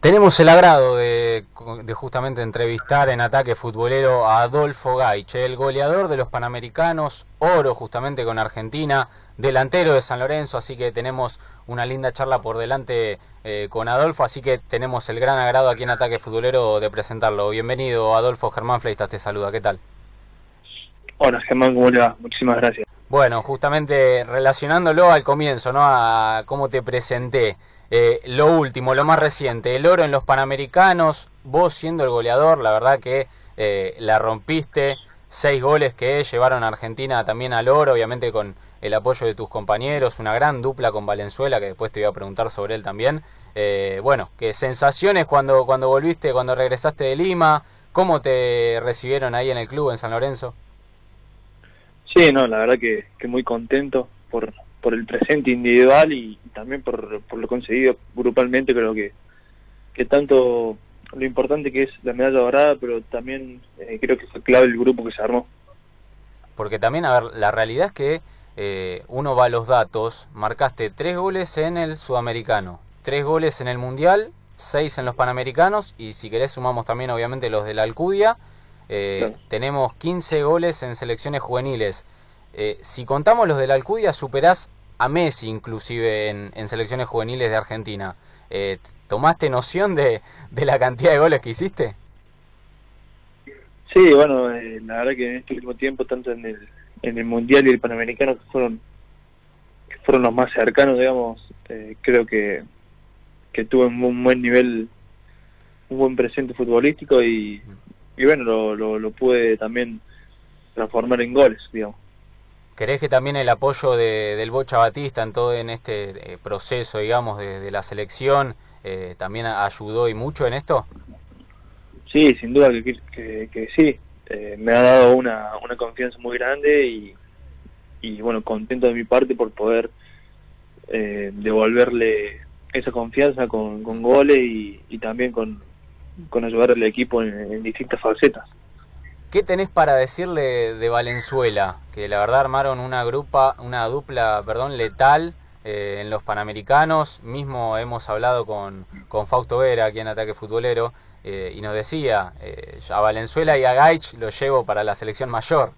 Tenemos el agrado de, justamente entrevistar en ataque futbolero a Adolfo Gaich, el goleador de los Panamericanos, oro justamente con Argentina, delantero de San Lorenzo, así que tenemos una linda charla por delante eh, con Adolfo, así que tenemos el gran agrado aquí en Ataque Futbolero de presentarlo. Bienvenido Adolfo, Germán Fleitas te saluda, ¿qué tal? Hola Germán, ¿cómo le va? Muchísimas gracias. Bueno, justamente relacionándolo al comienzo, ¿no? A cómo te presenté. Eh, lo último, lo más reciente, el oro en los Panamericanos, vos siendo el goleador, la verdad que eh, la rompiste, seis goles que llevaron a Argentina también al oro, obviamente con el apoyo de tus compañeros, una gran dupla con Valenzuela, que después te voy a preguntar sobre él también. Eh, bueno, ¿qué sensaciones cuando, cuando volviste, cuando regresaste de Lima? ¿Cómo te recibieron ahí en el club en San Lorenzo? Sí, no, la verdad que, que muy contento por, por el presente individual y, también por, por, lo conseguido grupalmente, creo que, que tanto lo importante que es la medalla dorada, pero también eh, creo que fue clave el grupo que se armó. Porque también, a ver, la realidad es que eh, uno va a los datos, marcaste tres goles en el sudamericano, tres goles en el mundial, seis en los panamericanos y si querés sumamos también obviamente los de la Alcudia, eh, tenemos 15 goles en selecciones juveniles. Si contamos los de la Alcudia, superás a Messi inclusive en, selecciones juveniles de Argentina. Eh, ¿Tomaste noción de, la cantidad de goles que hiciste? Sí, bueno, eh, la verdad que en este último tiempo, tanto en el, en el Mundial y el Panamericano, que fueron, que fueron los más cercanos, digamos, creo que, que tuve un, buen nivel, un buen presente futbolístico y, y bueno, lo, lo, lo pude también transformar en goles, digamos. ¿Crees que también el apoyo de, del Bocha Batista en todo en este eh, proceso, digamos, de, la selección, eh, también ayudó y mucho en esto? Sí, sin duda que, sí. Eh, me ha dado una, una confianza muy grande y, bueno, contento de mi parte por poder devolverle esa confianza con, con goles y, también con, con ayudar al equipo en distintas facetas. ¿Qué tenés para decirle de Valenzuela? Que la verdad armaron una grupa, una dupla, perdón, letal eh, en los Panamericanos. Mismo hemos hablado con, con Fausto Vera aquí en Ataque Futbolero eh, y nos decía, eh, a Valenzuela y a Gaich lo llevo para la selección mayor.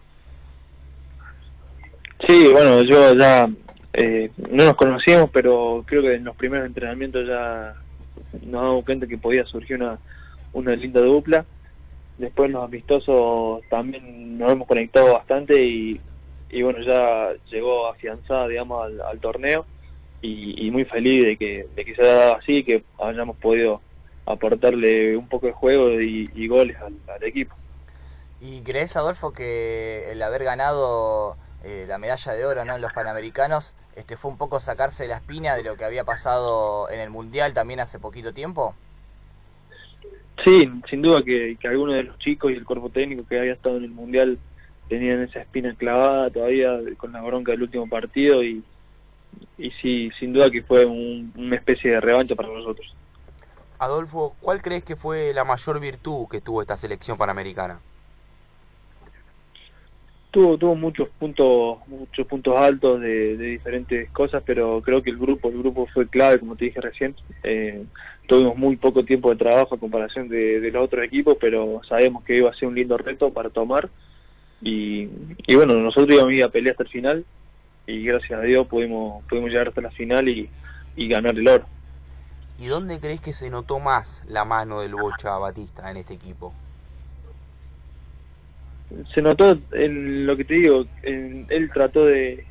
Sí, bueno, yo ya no nos conocíamos, pero creo que en los primeros entrenamientos ya nos damos cuenta que podía surgir una, una linda dupla después los amistosos también nos hemos conectado bastante y, y bueno, ya llegó afianzada, digamos, al, torneo y, muy feliz de que, de que se así, que hayamos podido aportarle un poco de juego y, goles al, equipo. ¿Y crees, Adolfo, que el haber ganado eh, la medalla de oro ¿no? en los Panamericanos este, fue un poco sacarse la espina de lo que había pasado en el Mundial también hace poquito tiempo? Sí, sin duda que, que algunos de los chicos y el cuerpo técnico que había estado en el Mundial tenían esa espina clavada todavía con la bronca del último partido y, y sí, sin duda que fue una especie de revancha para nosotros. Adolfo, ¿cuál crees que fue la mayor virtud que tuvo esta selección panamericana? Tuvo, tuvo muchos puntos muchos puntos altos de, de, diferentes cosas pero creo que el grupo el grupo fue clave como te dije recién. Eh, tuvimos muy poco tiempo de trabajo a comparación de, los otros equipos pero sabemos que iba a ser un lindo reto para tomar. Y, y bueno nosotros íbamos a ir a pelear hasta el final y gracias a Dios pudimos pudimos llegar hasta la final y, y ganar el oro. ¿Y dónde crees que se notó más la mano del Bocha Batista en este equipo? Se notó en lo que te digo, él trató de,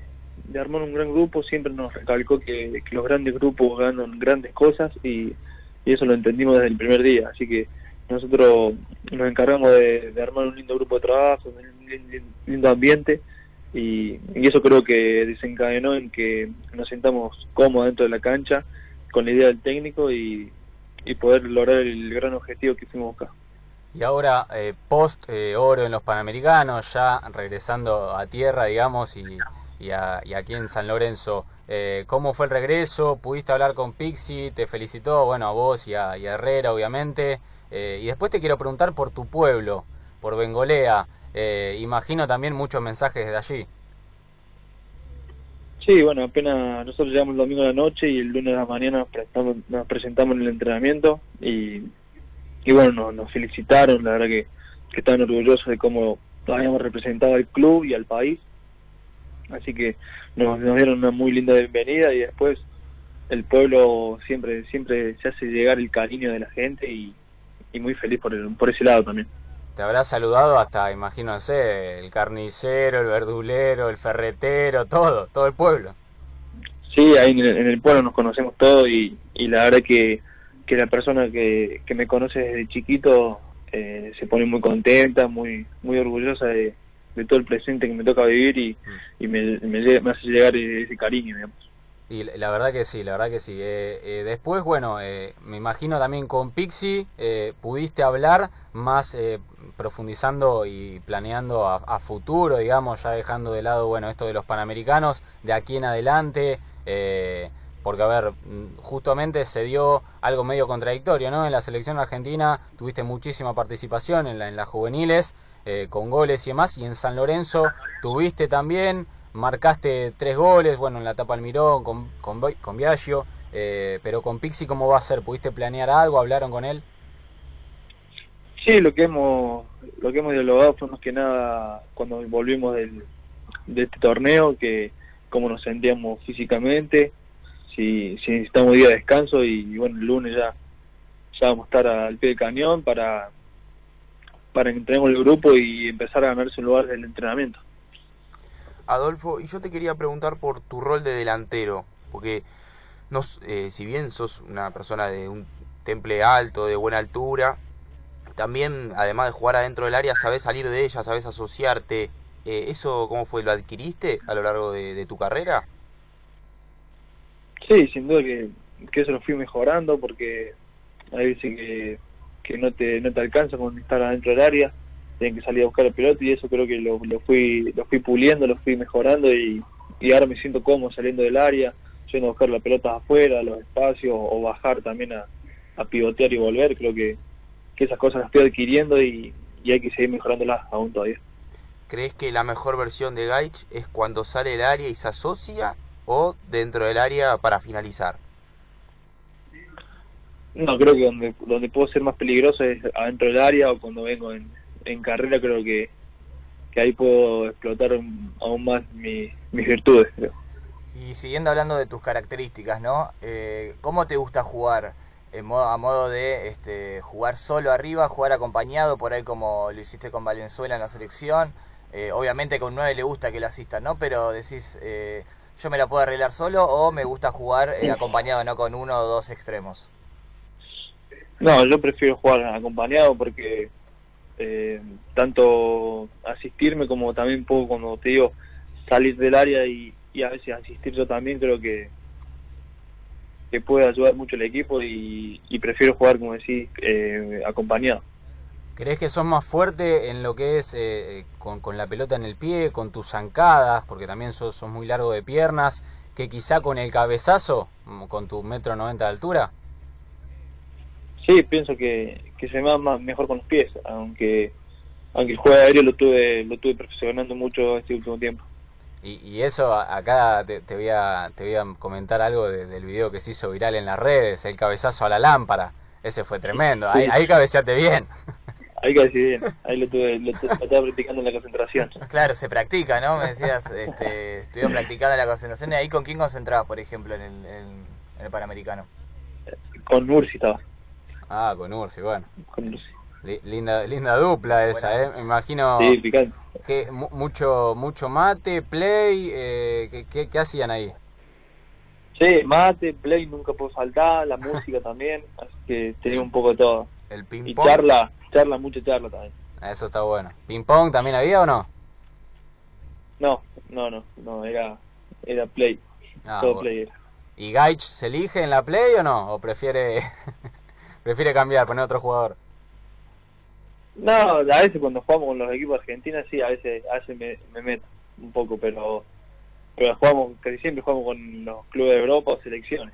armar un gran grupo, siempre nos recalcó que, los grandes grupos ganan grandes cosas y, eso lo entendimos desde el primer día, así que nosotros nos encargamos de, armar un lindo grupo de trabajo, un lindo ambiente y, eso creo que desencadenó en que nos sentamos cómodos dentro de la cancha con la idea del técnico y, y poder lograr el gran objetivo que fuimos acá. Y ahora, eh, post eh, oro en los Panamericanos, ya regresando a tierra, digamos, y, y, aquí en San Lorenzo, eh, ¿cómo fue el regreso? ¿Pudiste hablar con Pixi? ¿Te felicitó? Bueno, a vos y a, Herrera, obviamente. y después te quiero preguntar por tu pueblo, por Bengolea. imagino también muchos mensajes de allí. Sí, bueno, apenas nosotros llegamos el domingo a la noche y el lunes a la mañana nos presentamos, nos presentamos en el entrenamiento y, y bueno, nos, felicitaron, la verdad que, que estaban orgullosos de cómo habíamos representado al club y al país. Así que nos, nos dieron una muy linda bienvenida y después el pueblo siempre siempre se hace llegar el cariño de la gente y, y muy feliz por, el, por ese lado también. Te habrá saludado hasta, imagínense, el carnicero, el verdulero, el ferretero, todo, todo el pueblo. Sí, ahí en el, pueblo nos conocemos todos y, y la verdad que, que la persona que, que me conoce desde chiquito eh, se pone muy contenta, muy muy orgullosa de, de, todo el presente que me toca vivir y, mm. y me, me, me hace llegar ese cariño, digamos. Y la verdad que sí, la verdad que sí. Eh, eh, después, bueno, eh, me imagino también con Pixie pudiste hablar más profundizando y planeando a, futuro, digamos, ya dejando de lado, bueno, esto de los Panamericanos, de aquí en adelante, porque, a ver, justamente se dio algo medio contradictorio, ¿no? En la selección argentina tuviste muchísima participación en, la, en las juveniles, con goles y demás, y en San Lorenzo tuviste también marcaste tres goles, bueno, en la etapa Almirón, con, con, con Biagio, eh, pero con Pixi, ¿cómo va a ser? ¿Pudiste planear algo? ¿Hablaron con él? Sí, lo que hemos lo que hemos dialogado fue más que nada cuando volvimos del, de este torneo, que cómo nos sentíamos físicamente, si, si necesitamos día de descanso y, bueno, el lunes ya, ya vamos a estar al pie del cañón para, para que entremos el grupo y empezar a ganarse un lugar del entrenamiento. Adolfo, y yo te quería preguntar por tu rol de delantero, porque nos, eh, si bien sos una persona de un temple alto, de buena altura, también, además de jugar adentro del área, sabes salir de ella, sabes asociarte. Eh, ¿Eso cómo fue? ¿Lo adquiriste a lo largo de, tu carrera? Sí, sin duda que, que, eso lo fui mejorando porque hay veces que, que no, te, no te alcanza con estar adentro del área tienen que salir a buscar el piloto y eso creo que lo, lo fui lo fui puliendo, lo fui mejorando y, y ahora me siento cómodo saliendo del área, yendo a buscar la pelota afuera, los espacios o bajar también a, a pivotear y volver, creo que, que esas cosas las estoy adquiriendo y, y hay que seguir mejorándolas aún todavía. ¿Crees que la mejor versión de Gaich es cuando sale del área y se asocia o dentro del área para finalizar? No, creo que donde, donde puedo ser más peligroso es adentro del área o cuando vengo en, en carrera creo que, que ahí puedo explotar aún más mis virtudes. Creo. Y siguiendo hablando de tus características, ¿no? Eh, ¿Cómo te gusta jugar? En modo, a modo de este, jugar solo arriba, jugar acompañado, por ahí como lo hiciste con Valenzuela en la selección. Eh, obviamente con 9 le gusta que lo asistan, ¿no? Pero decís, eh, yo me la puedo arreglar solo o me gusta jugar eh, acompañado, no con uno o dos extremos. No, yo prefiero jugar acompañado porque eh, tanto asistirme como también puedo, como te digo, salir del área y, a veces asistir yo también, creo que que puede ayudar mucho el equipo y, prefiero jugar, como decís, eh, acompañado. ¿Crees que son más fuerte en lo que es eh, con, con, la pelota en el pie, con tus zancadas, porque también sos, muy largo de piernas, que quizá con el cabezazo, mm, con tu metro noventa de altura? Sí, pienso que, que se me va más, mejor con los pies, aunque aunque el juego aéreo lo tuve lo tuve perfeccionando mucho este último tiempo. Y, y eso acá te, voy a te voy a comentar algo del video que se hizo viral en las redes, el cabezazo a la lámpara. Ese fue tremendo. Ahí, ahí cabeceaste bien. Ahí cabeceé bien. Ahí lo tuve, lo, estaba practicando en la concentración. Claro, se practica, ¿no? Me decías, este, estuvieron practicando en la concentración. ¿Y ahí con quién concentrabas, por ejemplo, en el, en, el Panamericano? Con Ursi estaba. Ah, con Ursi, bueno. linda, linda dupla esa, ¿eh? Me imagino que mucho, mucho mate, play, eh, ¿qué, qué, hacían ahí? Sí, mate, play nunca puedo faltar, la música también, así que tenía un poco de todo. El ping pong. Y charla, charla, mucha charla también. Eso está bueno. ¿Ping pong también había o no? No, no, no, no, era, era play. Ah, todo play era. ¿Y Gaich se elige en la play o no? ¿O prefiere prefiere cambiar, poner otro jugador. No, a veces cuando jugamos con los equipos argentinos sí, a veces, a veces me, me meto un poco, pero pero jugamos, casi siempre jugamos con los clubes de Europa o selecciones.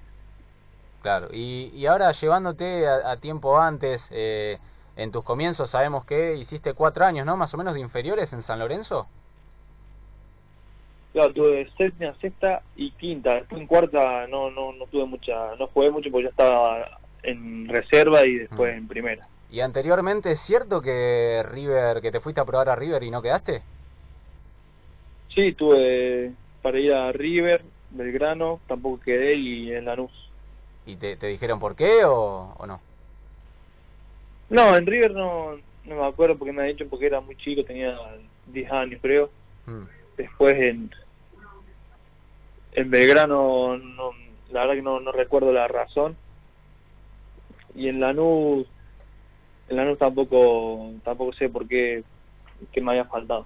Claro, y, y ahora llevándote a, tiempo antes, eh, en tus comienzos sabemos que hiciste cuatro años, ¿no? Más o menos de inferiores en San Lorenzo. Claro, tuve séptima, sexta y quinta. Después en cuarta no, no, no tuve mucha, no jugué mucho porque ya estaba en reserva y después Mm. en primera. Y anteriormente, ¿es cierto que River, que te fuiste a probar a River y no quedaste? Sí, tuve para ir a River, Belgrano, tampoco quedé y en Lanús. ¿Y te, te dijeron por qué o, o no? No, en River no, no me acuerdo porque me ha dicho porque era muy chico, tenía 10 años creo. Mm. Después en, en Belgrano, no, la verdad que no, no recuerdo la razón. Y en Lanús, en Lanús tampoco, tampoco sé por qué, qué me había faltado.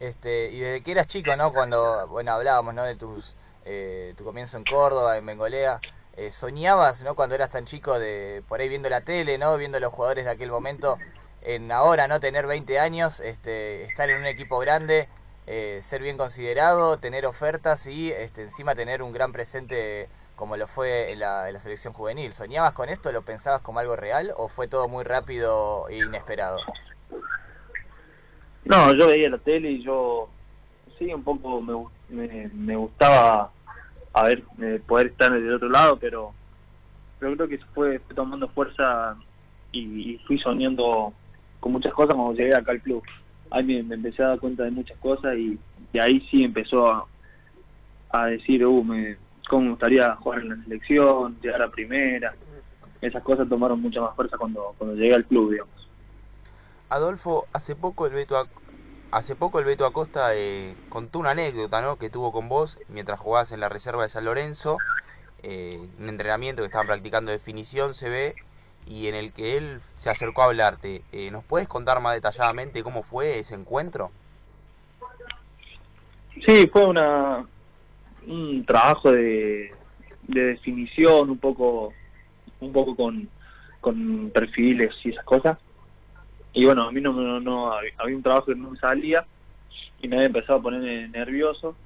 Este, y desde que eras chico, ¿no? Cuando, bueno, hablábamos, ¿no? De tus, eh, tu comienzo en Córdoba, en Bengolea. Eh, soñabas, ¿no? Cuando eras tan chico, de por ahí viendo la tele, ¿no? Viendo los jugadores de aquel momento, en ahora, ¿no? Tener 20 años, este, estar en un equipo grande, eh, ser bien considerado, tener ofertas y este, encima tener un gran presente como lo fue en la, selección juvenil. ¿Soñabas con esto? ¿Lo pensabas como algo real o fue todo muy rápido e inesperado? No, yo veía la tele y yo, sí, un poco me, me, me gustaba a ver eh, poder estar del otro lado, pero, pero creo que fue, fue tomando fuerza y, y fui soñando con muchas cosas cuando llegué acá al club. Ahí me, me empecé a dar cuenta de muchas cosas y, y ahí sí empezó a, a decir, uh, me, cómo me gustaría jugar en la selección, llegar a primera. Esas cosas tomaron mucha más fuerza cuando, cuando llegué al club, digamos. Adolfo, hace poco el Beto, hace poco el Beto Acosta eh, contó una anécdota, ¿no? Que tuvo con vos mientras jugabas en la reserva de San Lorenzo, eh, un entrenamiento que estaban practicando definición, se ve, y en el que él se acercó a hablarte. Eh, ¿Nos puedes contar más detalladamente cómo fue ese encuentro? Sí, fue una un trabajo de, de definición, un poco un poco con, con perfiles y esas cosas. Y bueno, a mí no, no, no- había un trabajo que no me salía y me había empezado a poner nervioso.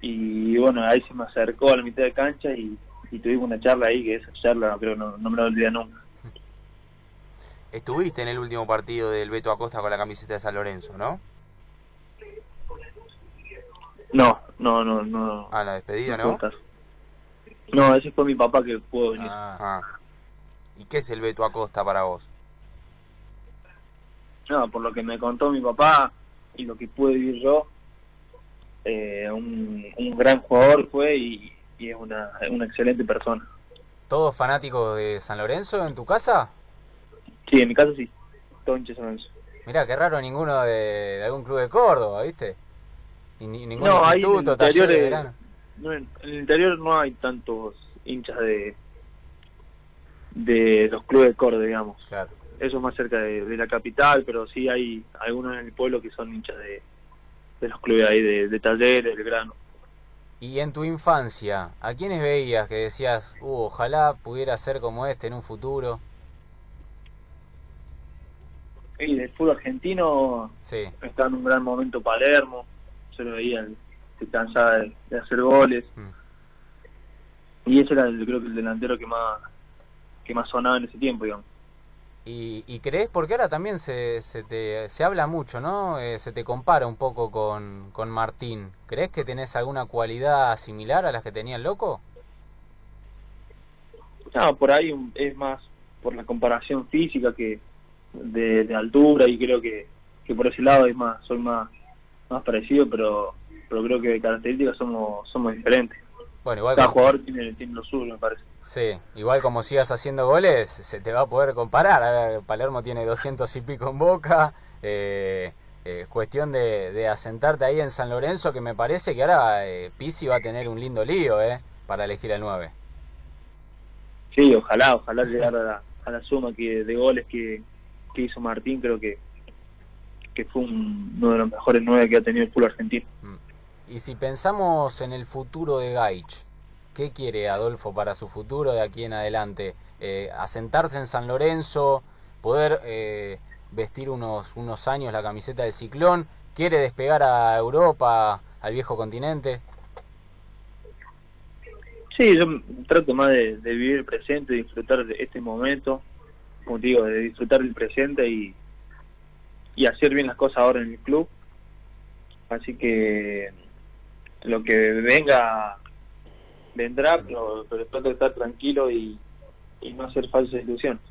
Y bueno, ahí se me acercó a la mitad de cancha y, y tuvimos una charla ahí, que esa charla creo no, no me la olvidé nunca. Estuviste en el último partido del Beto Acosta con la camiseta de San Lorenzo, ¿no? No, no, no, no. Ah, la despedida, no. No, ese fue mi papá que pudo venir. Ah, Ah. ¿Y qué es el Beto Acosta para vos? No, por lo que me contó mi papá y lo que pude vivir yo, eh, un, un gran jugador fue y, y es una, una excelente persona. ¿Todos fanáticos de San Lorenzo en tu casa? Sí, en mi caso sí, todo hincha de San Lorenzo. Mirá, qué raro ninguno de, de algún club de Córdoba, ¿viste? Ni, ni- ningún No, en el instituto, interior, de verano. no, en en el interior no hay tantos hinchas de de los clubes de Córdoba, digamos. Claro. Eso es más cerca de, de la capital, pero sí hay algunos en el pueblo que son hinchas de, de los clubes ahí de, de talleres, del grano. Y en tu infancia, ¿a quiénes veías que decías, uh, ojalá pudiera ser como este en un futuro? Y del fútbol argentino Sí, está en un gran momento Palermo, se lo veía, se cansaba de, de hacer goles. Mm. Y ese era el, creo que el delantero que más que más sonaba en ese tiempo, digamos. ¿Y, y crees? Porque ahora también se, se, te, se habla mucho, ¿no? Eh, se te compara un poco con, con Martín. ¿Crees que tenés alguna cualidad similar a las que tenía el loco? No, por ahí es más por la comparación física que de, de altura y creo que, que por ese lado es más soy más más parecido, pero pero creo que de características somos somos diferentes. Bueno, igual Cada como, jugador tiene, tiene lo suyo, me parece. sí, igual como sigas haciendo goles, se te va a poder comparar. A ver, Palermo tiene 200 y pico en boca. Eh, eh, cuestión de, de asentarte ahí en San Lorenzo, que me parece que ahora eh, Pizzi va a tener un lindo lío, ¿eh? Para elegir el 9. Sí, ojalá, ojalá llegar a la, a la suma que de goles que, que hizo Martín, creo que que fue un- uno de los mejores nueve que ha tenido el fútbol argentino. Y si pensamos en el futuro de Gaich, ¿qué quiere Adolfo para su futuro de aquí en adelante? Eh, ¿Asentarse en San Lorenzo? ¿Poder eh, vestir unos, unos años la camiseta del Ciclón? ¿Quiere despegar a Europa, al viejo continente? Sí, yo trato más de, de vivir el presente, de disfrutar de este momento, como digo, de disfrutar el presente y, y hacer bien las cosas ahora en el club. Así que lo que venga vendrá, pero, pero trato de estar tranquilo y, no hacer falsas ilusiones.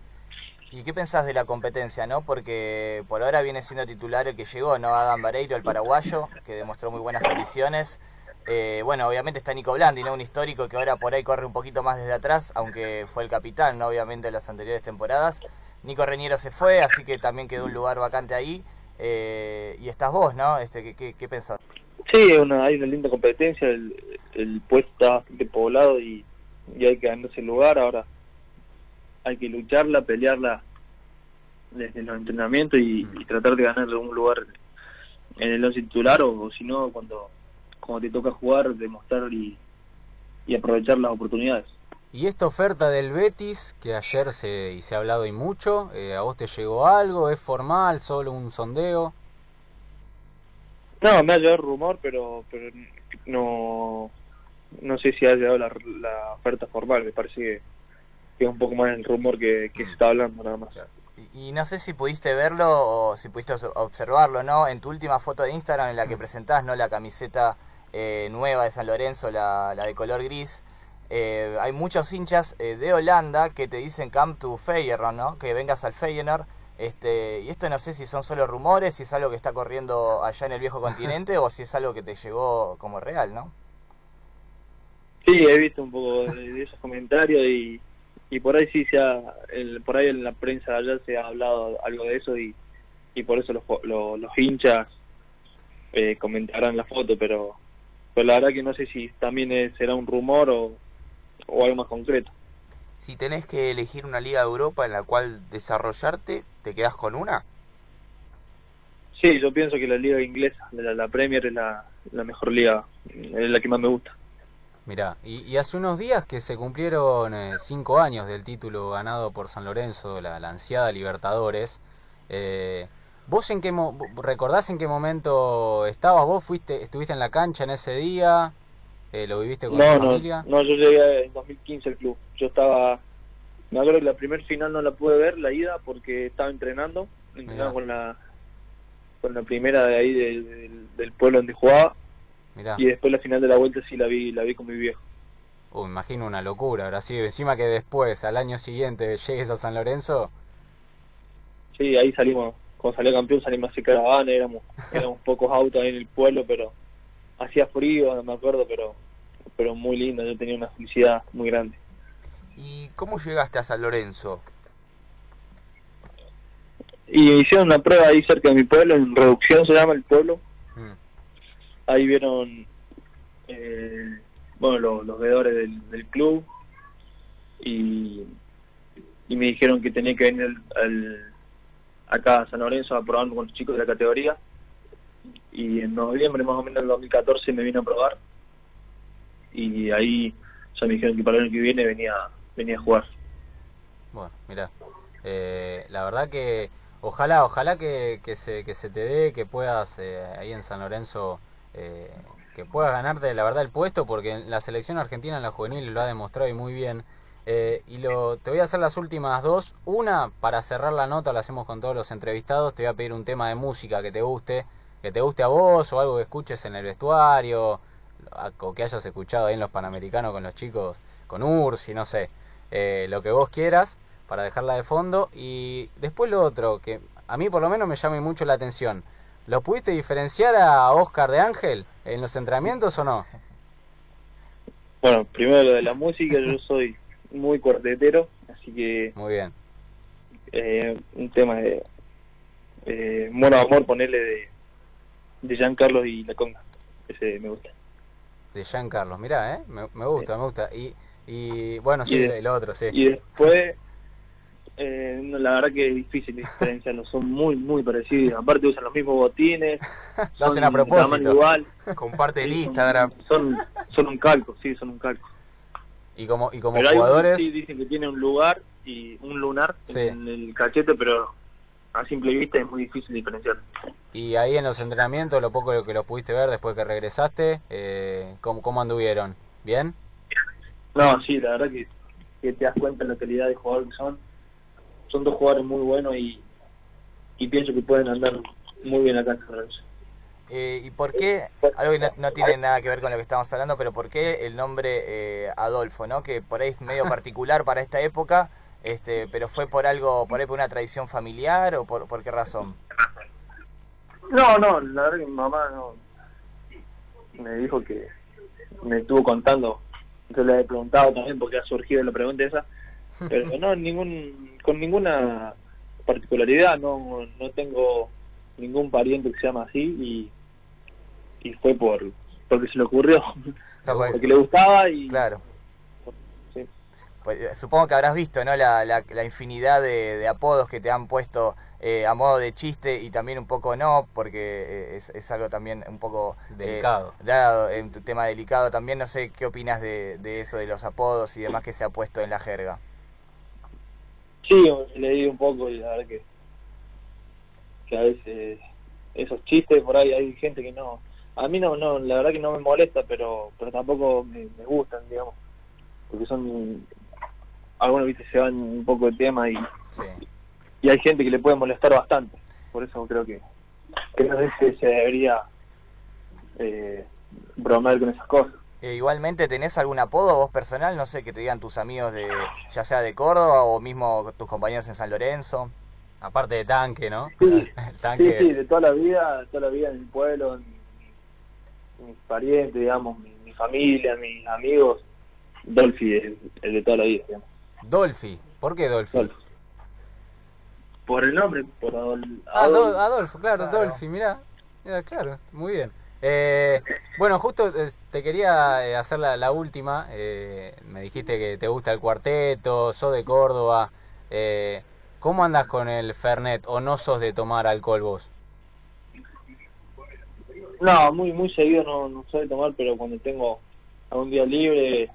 ¿Y qué pensás de la competencia, no? Porque por ahora viene siendo titular el que llegó, ¿no? Adam Vareiro, el paraguayo, que demostró muy buenas condiciones. Eh, bueno, obviamente está Nico Blandi, ¿no? Un histórico que ahora por ahí corre un poquito más desde atrás, aunque fue el capitán, ¿no? Obviamente en las anteriores temporadas. Nico Reñero se fue, así que también quedó un lugar vacante ahí. Eh, y estás vos, ¿no? Este, ¿qué, qué, qué pensás? Sí, una, hay una linda competencia, el, el puesto está bastante poblado y, y hay que ganarse el lugar. Ahora hay que lucharla, pelearla desde los entrenamientos y, tratar de ganar un lugar en el once titular o, o si no cuando, cuando te toca jugar demostrar y, y aprovechar las oportunidades. Y esta oferta del Betis, que ayer se, y se ha hablado y mucho, eh, ¿a vos te llegó algo? ¿Es formal? ¿Solo un sondeo? No, me ha llegado el rumor, pero, pero no, no sé si ha llegado la, la oferta formal. Me parece que, que es un poco más el rumor que, que se está hablando nada más. Y, y no sé si pudiste verlo o si pudiste obs- observarlo, ¿no? En tu última foto de Instagram en la que presentás, ¿no? La camiseta eh, nueva de San Lorenzo, la, la de color gris. Eh, hay muchos hinchas eh, de Holanda que te dicen come to Feyenoord, ¿no? Que vengas al Feyenoord. Este, y esto no sé si son solo rumores, si es algo que está corriendo allá en el viejo continente o si es algo que te llegó como real, ¿no? Sí, he visto un poco de, esos comentarios y, y por ahí sí se ha, el, por ahí en la prensa allá se ha hablado algo de eso y, y por eso los, jo- lo- los hinchas eh, comentarán la foto, pero, pero la verdad que no sé si también será un rumor o, o algo más concreto. Si tenés que elegir una liga de Europa en la cual desarrollarte, ¿te quedás con una? Sí, yo pienso que la liga inglesa, la, la Premier es la, la mejor liga, es la que más me gusta. Mirá, y, y hace unos días que se cumplieron eh, cinco años del título ganado por San Lorenzo, la, la ansiada Libertadores. Eh, ¿Vos en qué mo- recordás en qué momento estabas? ¿Vos fuiste, estuviste en la cancha en ese día? Eh, ¿Lo viviste con No, tu no, familia? no, yo llegué en 2015 al club. Yo estaba, me acuerdo que la primer final no la pude ver, la ida, porque estaba entrenando, entrenaba con la con la primera de ahí de- del- del pueblo donde jugaba Mirá, y después la final de la vuelta sí la vi, la vi con mi viejo. uh, imagino una locura. Ahora sí, encima que después, al año siguiente, llegues a San Lorenzo. Sí, ahí salimos, cuando salió campeón salimos así caravana, éramos, éramos pocos autos ahí en el pueblo, pero hacía frío, no me acuerdo, pero pero muy lindo, yo tenía una felicidad muy grande. ¿Y cómo llegaste a San Lorenzo? Y hicieron una prueba ahí cerca de mi pueblo, en Reducción se llama el pueblo, Mm, ahí vieron eh, bueno los, los veedores del, del club y, y me dijeron que tenía que venir al, al- acá a San Lorenzo a probarme con los chicos de la categoría. Y en noviembre más o menos del 2014 me vine a probar. Y ahí ya me dijeron que para el año que viene venía venía a jugar Bueno, mira, la verdad que ojalá, ojalá que, que se, que se te dé, que puedas eh, ahí en San Lorenzo, eh, que puedas ganarte la verdad el puesto, porque en la selección argentina en la juvenil lo ha demostrado y muy bien. Eh, y lo, te voy a hacer las últimas dos. Una, para cerrar la nota, la hacemos con todos los entrevistados, te voy a pedir un tema de música que te guste, que te guste a vos o algo que escuches en el vestuario, o que hayas escuchado ahí en los Panamericanos con los chicos, con Ursi, no sé, eh, lo que vos quieras para dejarla de fondo. Y después lo otro, que a mí por lo menos me llama mucho la atención. ¿Lo pudiste diferenciar a Oscar de Ángel en los entrenamientos o no? bueno primero lo de la música yo soy muy cuartetero así que Muy bien. eh, un tema de eh, Mono Amor, ponerle de, de Giancarlo y La Conga. Ese me gusta. De Jean Carlos, mirá, ¿eh? Me, me gusta, me gusta. Y, y bueno, sí, Y de- el otro, sí. Y después, eh, no, la verdad que es difícil diferenciarlos, son muy, muy parecidos. Aparte usan los mismos botines, Lo hacen a propósito. igual. Comparte el Sí, son- Instagram. Son, son un calco, sí, son un calco. Y como, y como pero hay uno jugadores, sí dicen que tiene un lugar y un lunar Sí. en el cachete, pero a simple vista es muy difícil diferenciar. y ahí en los entrenamientos, lo poco que los pudiste ver después que regresaste, eh, ¿cómo, ¿cómo anduvieron? ¿Bien? No, sí, la verdad que, que te das cuenta de la calidad de jugador que son. Son dos jugadores muy buenos y, y pienso que pueden andar muy bien acá en. Eh, ¿Y por qué, algo que no, tiene nada que ver con lo que estamos hablando, pero por qué el nombre eh, Adolfo, ¿no? Que por ahí es medio particular para esta época, este, pero fue por algo, por ahí por una tradición familiar o por, por qué razón? No, no, la verdad que mi mamá no me dijo que me estuvo contando, yo le he preguntado también porque ha surgido la pregunta esa, pero no, ningún, con ninguna particularidad, no, no tengo ningún pariente que se llama así y y fue por porque se le ocurrió, porque le gustaba y... Claro. Pues, eh, supongo que habrás visto ¿no? la, la, infinidad de, apodos que te han puesto eh, a modo de chiste y también un poco no, porque eh, es, es algo también un poco delicado. dado en tu tema delicado también. No sé qué opinas de, de, eso, de los apodos y demás que se ha puesto en la jerga. Sí, leí un poco y la verdad que, que a veces esos chistes por ahí hay gente que no a mí no, no, la verdad que no me molesta, pero pero tampoco me, gustan, digamos, porque son algunos viste se van un poco de tema y y hay gente que le puede molestar bastante, por eso creo que que no sé si se debería eh, bromear con esas cosas. Eh, igualmente, ¿tenés algún apodo vos personal? No sé, que te digan tus amigos de ya sea de Córdoba o mismo tus compañeros en San Lorenzo. Aparte de tanque, ¿no? Sí, tanque sí, de toda la vida, toda la vida en el pueblo, en mis parientes, digamos, mi, familia, mis amigos, Dolphy es el de toda la vida. Digamos. Dolphy, ¿por qué Dolphy? Por el nombre, por ah, Adolfo. claro, Dolphy, mira, claro, muy bien. Eh, bueno, justo eh, te quería eh, hacer la, última. me dijiste que te gusta el cuarteto, sos de Córdoba. ¿Cómo andas con el Fernet o no sos de tomar alcohol vos? No, muy muy seguido no, no soy tomar, pero cuando tengo algún día libre,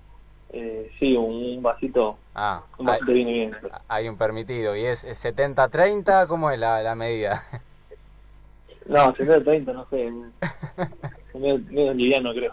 eh, sí, un, vasito, ah, un vasito viene bien. Hay un permitido, ¿y es 70-30? ¿Cómo es la, la medida? No, 70-30, no sé, medio, medio liviano creo.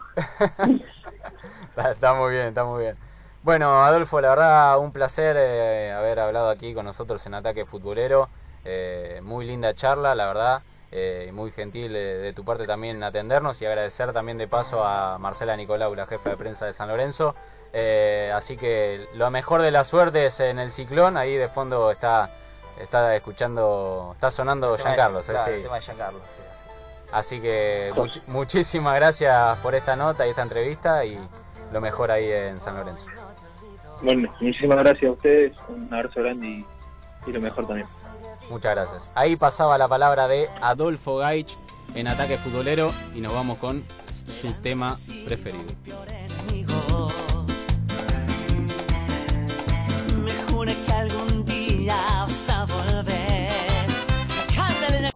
está, muy bien, está muy bien. Bueno, Adolfo, la verdad, un placer eh, haber hablado aquí con nosotros en Ataque Futbolero. Eh, muy linda charla, la verdad. Eh, muy gentil de, tu parte también atendernos y agradecer también de paso a Marcela Nicolau, la jefa de prensa de San Lorenzo. Eh, así que lo mejor de la suerte es en el ciclón, ahí de fondo está está escuchando, está sonando Giancarlos. Eh, Así que muchísimas gracias por esta nota y esta entrevista y lo mejor ahí en San Lorenzo. Bueno, muchísimas gracias a ustedes, un abrazo grande y y lo mejor también. Muchas gracias. Ahí pasaba la palabra de Adolfo Gaich en Ataque Futbolero y nos vamos con su tema preferido. que algún día vas a volver.